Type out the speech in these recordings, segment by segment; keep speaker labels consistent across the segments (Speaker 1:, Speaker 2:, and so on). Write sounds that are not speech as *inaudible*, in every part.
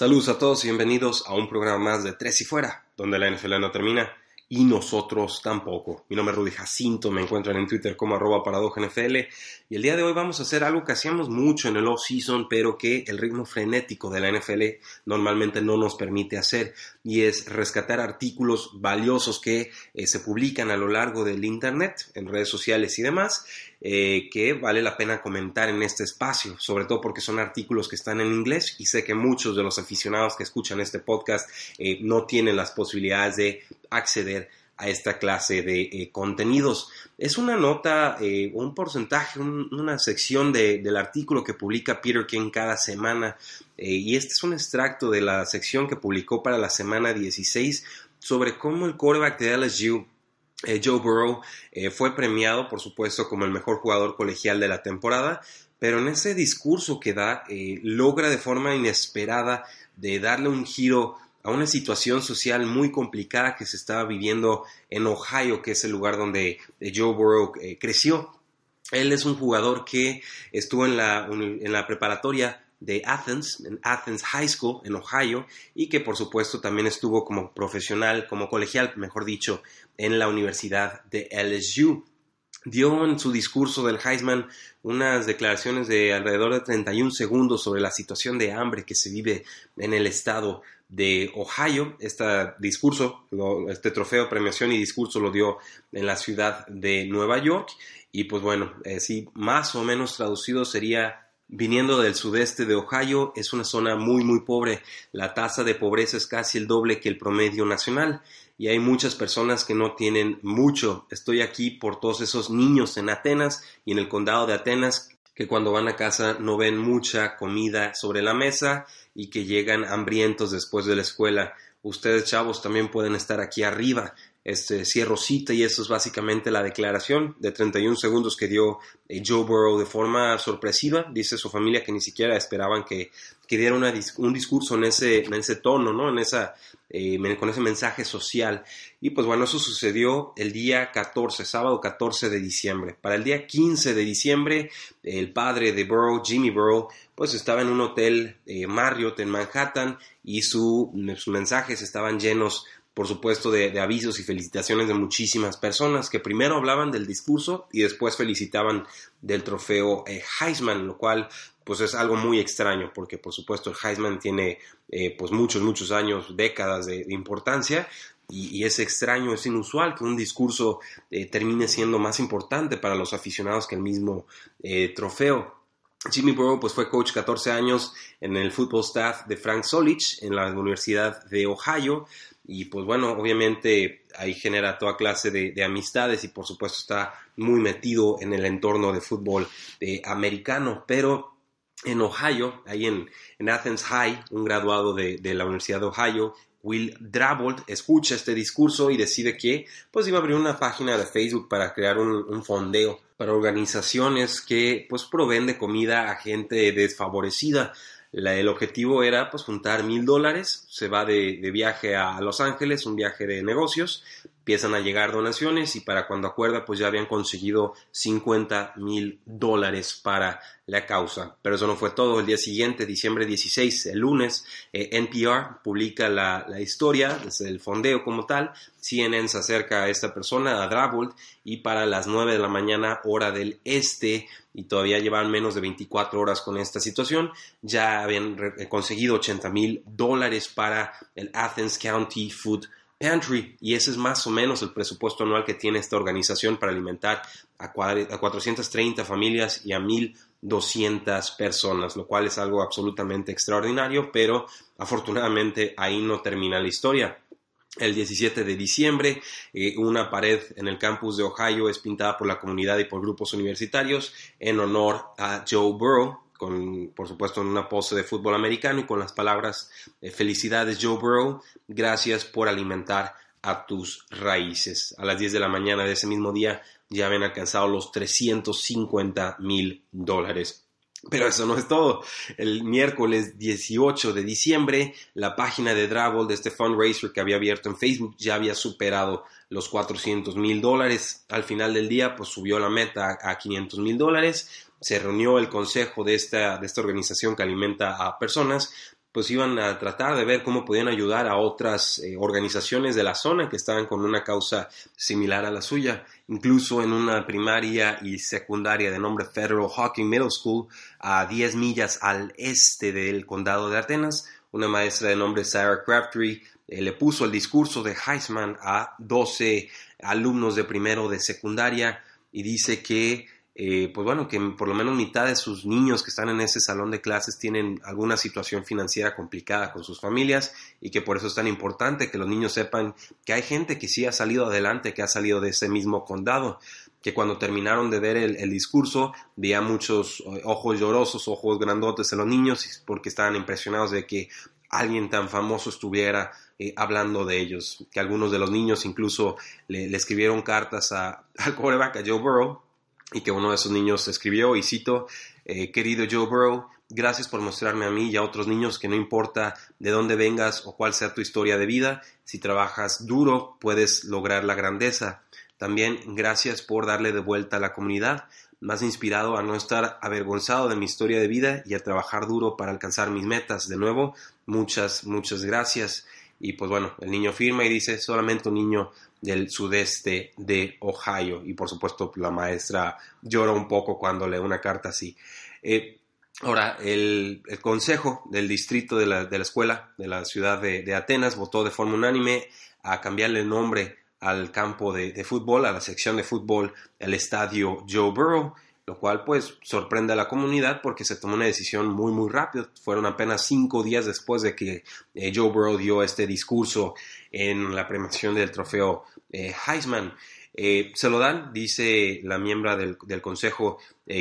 Speaker 1: Saludos a todos y bienvenidos a un programa más de Tres y Fuera, donde la NFL no termina y nosotros tampoco. Mi nombre es Rudy Jacinto, me encuentran en Twitter como arroba NFL y el día de hoy vamos a hacer algo que hacíamos mucho en el off-season, pero que el ritmo frenético de la NFL normalmente no nos permite hacer y es rescatar artículos valiosos que eh, se publican a lo largo del Internet, en redes sociales y demás, eh, que vale la pena comentar en este espacio, sobre todo porque son artículos que están en inglés y sé que muchos de los aficionados que escuchan este podcast eh, no tienen las posibilidades de acceder a esta clase de eh, contenidos. Es una nota, un porcentaje, una sección del artículo que publica Peter King cada semana y este es un extracto de la sección que publicó para la semana 16 sobre cómo el quarterback de LSU Joe Burrow fue premiado, por supuesto, como el mejor jugador colegial de la temporada, pero en ese discurso que da, logra de forma inesperada de darle un giro a una situación social muy complicada que se estaba viviendo en Ohio, que es el lugar donde eh, Joe Burrow eh, creció. Él es un jugador que estuvo en la, en la preparatoria de Athens, en Athens High School, en Ohio, y que por supuesto también estuvo como profesional, como colegial, mejor dicho, en la Universidad de LSU. Dio en su discurso del Heisman unas declaraciones de alrededor de 31 segundos sobre la situación de hambre que se vive en el estado de Ohio. Este discurso, este trofeo, premiación y discurso lo dio en la ciudad de Nueva York. Y pues bueno, eh, sí, más o menos traducido sería viniendo del sudeste de Ohio, es una zona muy muy pobre. La tasa de pobreza es casi el doble que el promedio nacional y hay muchas personas que no tienen mucho. Estoy aquí por todos esos niños en Atenas y en el condado de Atenas que cuando van a casa no ven mucha comida sobre la mesa y que llegan hambrientos después de la escuela. Ustedes, chavos, también pueden estar aquí arriba. Este, cierro cita y eso es básicamente la declaración de 31 segundos que dio eh, Joe Burrow de forma sorpresiva. Dice su familia que ni siquiera esperaban que, que diera un discurso en ese, en ese tono, ¿no? En esa, eh, con ese mensaje social. Y pues bueno, eso sucedió el día 14, sábado 14 de diciembre. Para el día 15 de diciembre, el padre de Burrow, Jimmy Burrow, pues estaba en un hotel eh, Marriott en Manhattan y sus mensajes estaban llenos por supuesto, de, avisos y felicitaciones de muchísimas personas que primero hablaban del discurso y después felicitaban del trofeo eh, Heisman, lo cual pues es algo muy extraño porque por supuesto el Heisman tiene eh, pues muchos, muchos años, décadas de, importancia y, es extraño, es inusual que un discurso eh, termine siendo más importante para los aficionados que el mismo trofeo. Jimmy Burrow pues fue coach 14 años en el football staff de Frank Solich en la Universidad de Ohio y pues bueno, obviamente ahí genera toda clase de, amistades y por supuesto está muy metido en el entorno de fútbol eh, americano, pero en Ohio, ahí en, Athens High, un graduado de, la Universidad de Ohio, Will Drabold, escucha este discurso y decide que pues iba a abrir una página de Facebook para crear un, un fondeo para organizaciones que pues proveen de comida a gente desfavorecida el objetivo era pues juntar mil dólares, se va de, viaje a Los Ángeles, un viaje de negocios, empiezan a llegar donaciones y para cuando acuerda pues ya habían conseguido 50 mil dólares para la causa. Pero eso no fue todo. El día siguiente, diciembre 16, el lunes, eh, NPR publica la, historia, el fondeo como tal. CNN se acerca a esta persona, a Drabold, y para las 9 de la mañana, hora del este, y todavía llevan menos de 24 horas con esta situación, ya habían conseguido 80 mil dólares para el Athens County Food Pantry y ese es más o menos el presupuesto anual que tiene esta organización para alimentar a, 430 familias y a 1.200 personas, lo cual es algo absolutamente extraordinario, pero afortunadamente ahí no termina la historia. El 17 de diciembre, eh, una pared en el campus de Ohio es pintada por la comunidad y por grupos universitarios en honor a Joe Burrow, con, por supuesto, en una pose de fútbol americano y con las palabras felicidades Joe Burrow, gracias por alimentar a tus raíces. A las 10 de la mañana de ese mismo día ya habían alcanzado los 350 mil dólares. Pero eso no es todo. El miércoles 18 de diciembre, la página de Drabble de este fundraiser que había abierto en Facebook ya había superado los 400 mil dólares. Al final del día, pues subió la meta a 500 mil dólares. Se reunió el consejo de esta, de esta organización que alimenta a personas pues iban a tratar de ver cómo podían ayudar a otras eh, organizaciones de la zona que estaban con una causa similar a la suya. Incluso en una primaria y secundaria de nombre Federal Hawking Middle School, a 10 millas al este del condado de Atenas, una maestra de nombre Sarah Crabtree eh, le puso el discurso de Heisman a 12 alumnos de primero de secundaria y dice que eh, pues bueno, que por lo menos mitad de sus niños que están en ese salón de clases tienen alguna situación financiera complicada con sus familias y que por eso es tan importante que los niños sepan que hay gente que sí ha salido adelante, que ha salido de ese mismo condado, que cuando terminaron de ver el, discurso veía muchos eh, ojos llorosos, ojos grandotes en los niños porque estaban impresionados de que alguien tan famoso estuviera eh, hablando de ellos, que algunos de los niños incluso le, escribieron cartas a, *laughs* al coreback, a Joe Burrow, y que uno de esos niños escribió, y cito, eh, querido Joe Burrow, gracias por mostrarme a mí y a otros niños que no importa de dónde vengas o cuál sea tu historia de vida, si trabajas duro puedes lograr la grandeza. También gracias por darle de vuelta a la comunidad, más inspirado a no estar avergonzado de mi historia de vida y a trabajar duro para alcanzar mis metas. De nuevo, muchas, muchas gracias. Y pues bueno, el niño firma y dice, solamente un niño del sudeste de Ohio. Y por supuesto, la maestra llora un poco cuando lee una carta así. Eh, ahora, el, consejo del distrito de la, escuela de la ciudad de, Atenas votó de forma unánime a cambiarle el nombre al campo de, de fútbol, a la sección de fútbol, el estadio Joe Burrow lo cual pues sorprende a la comunidad porque se tomó una decisión muy muy rápido. Fueron apenas cinco días después de que eh, Joe Burrow dio este discurso en la premiación del trofeo eh, Heisman. Eh, se lo dan, dice la miembro del, del consejo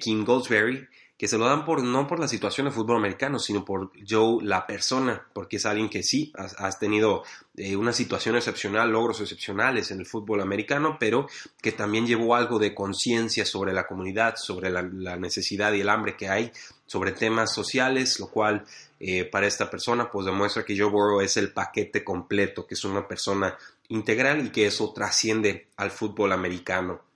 Speaker 1: Kim Goldsberry, que se lo dan por, no por la situación de fútbol americano, sino por Joe, la persona, porque es alguien que sí, has, tenido eh, una situación excepcional, logros excepcionales en el fútbol americano, pero que también llevó algo de conciencia sobre la comunidad, sobre la, necesidad y el hambre que hay, sobre temas sociales, lo cual eh, para esta persona pues demuestra que Joe Burrow es el paquete completo, que es una persona integral y que eso trasciende al fútbol americano.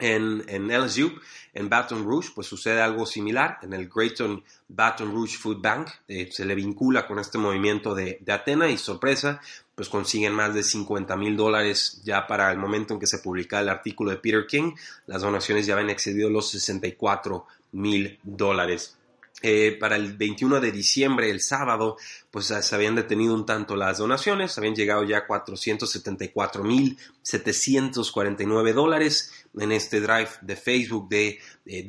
Speaker 1: En, en, LSU, en Baton Rouge, pues sucede algo similar. En el Grayton Baton Rouge Food Bank eh, se le vincula con este movimiento de, de, Atena y sorpresa, pues consiguen más de 50 mil dólares ya para el momento en que se publica el artículo de Peter King. Las donaciones ya habían excedido los 64 mil dólares. Eh, para el 21 de diciembre, el sábado, pues se habían detenido un tanto las donaciones, habían llegado ya 474.749 dólares en este drive de Facebook de, de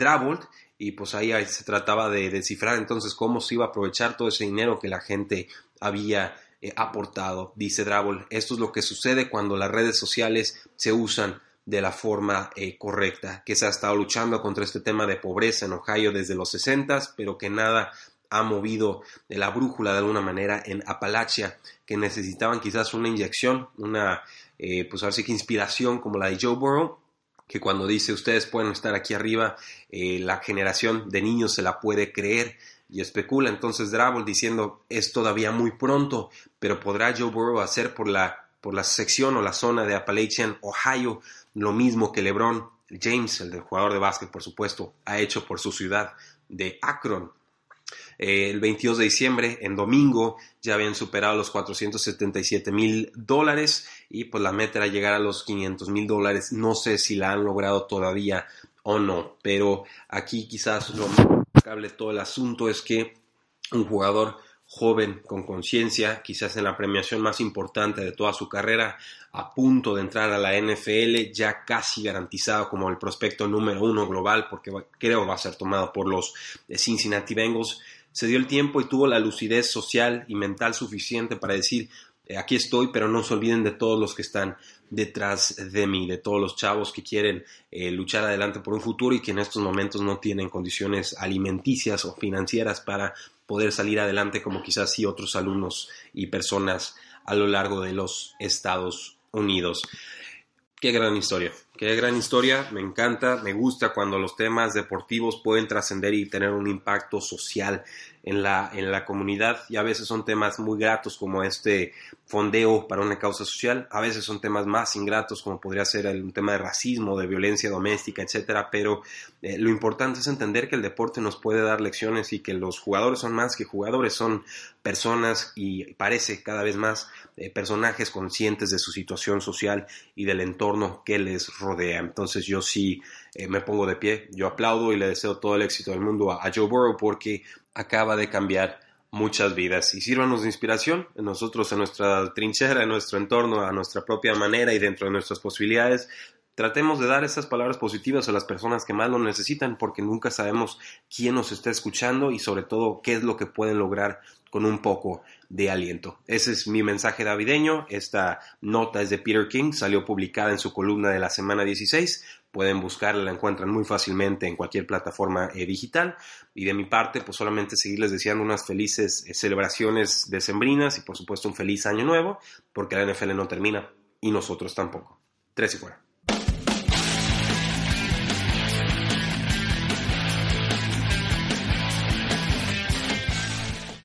Speaker 1: y pues ahí, se trataba de descifrar entonces cómo se iba a aprovechar todo ese dinero que la gente había eh, aportado. Dice Dravold, esto es lo que sucede cuando las redes sociales se usan de la forma eh, correcta, que se ha estado luchando contra este tema de pobreza en Ohio desde los 60, pero que nada ha movido de la brújula de alguna manera en Appalachia, que necesitaban quizás una inyección, una, eh, pues así que inspiración como la de Joe Burrow, que cuando dice ustedes pueden estar aquí arriba, eh, la generación de niños se la puede creer y especula. Entonces Drabble diciendo es todavía muy pronto, pero podrá Joe Burrow hacer por la por la sección o la zona de Appalachian, Ohio, lo mismo que LeBron James, el del jugador de básquet, por supuesto, ha hecho por su ciudad de Akron. Eh, el 22 de diciembre, en domingo, ya habían superado los 477 mil dólares y pues la meta era llegar a los 500 mil dólares. No sé si la han logrado todavía o no, pero aquí quizás lo más de todo el asunto es que un jugador joven, con conciencia, quizás en la premiación más importante de toda su carrera, a punto de entrar a la NFL, ya casi garantizado como el prospecto número uno global, porque creo va a ser tomado por los Cincinnati Bengals, se dio el tiempo y tuvo la lucidez social y mental suficiente para decir, eh, aquí estoy, pero no se olviden de todos los que están detrás de mí, de todos los chavos que quieren eh, luchar adelante por un futuro y que en estos momentos no tienen condiciones alimenticias o financieras para poder salir adelante como quizás sí otros alumnos y personas a lo largo de los Estados Unidos. Qué gran historia, qué gran historia, me encanta, me gusta cuando los temas deportivos pueden trascender y tener un impacto social en la, en la comunidad y a veces son temas muy gratos como este fondeo para una causa social, a veces son temas más ingratos como podría ser un tema de racismo, de violencia doméstica, etcétera, pero eh, lo importante es entender que el deporte nos puede dar lecciones y que los jugadores son más que jugadores, son personas y parece cada vez más eh, personajes conscientes de su situación social y del entorno que les rodea. Entonces yo sí eh, me pongo de pie, yo aplaudo y le deseo todo el éxito del mundo a, Joe Burrow porque acaba de cambiar muchas vidas. Y sírvanos de inspiración nosotros, en nuestra trinchera, en nuestro entorno, a nuestra propia manera y dentro de nuestras posibilidades. Tratemos de dar esas palabras positivas a las personas que más lo necesitan porque nunca sabemos quién nos está escuchando y sobre todo qué es lo que pueden lograr con un poco de aliento. Ese es mi mensaje navideño. Esta nota es de Peter King, salió publicada en su columna de la semana 16. Pueden buscarla, la encuentran muy fácilmente en cualquier plataforma eh, digital. Y de mi parte, pues solamente seguirles deseando unas felices eh, celebraciones decembrinas y por supuesto un feliz año nuevo, porque la NFL no termina y nosotros tampoco. Tres y fuera.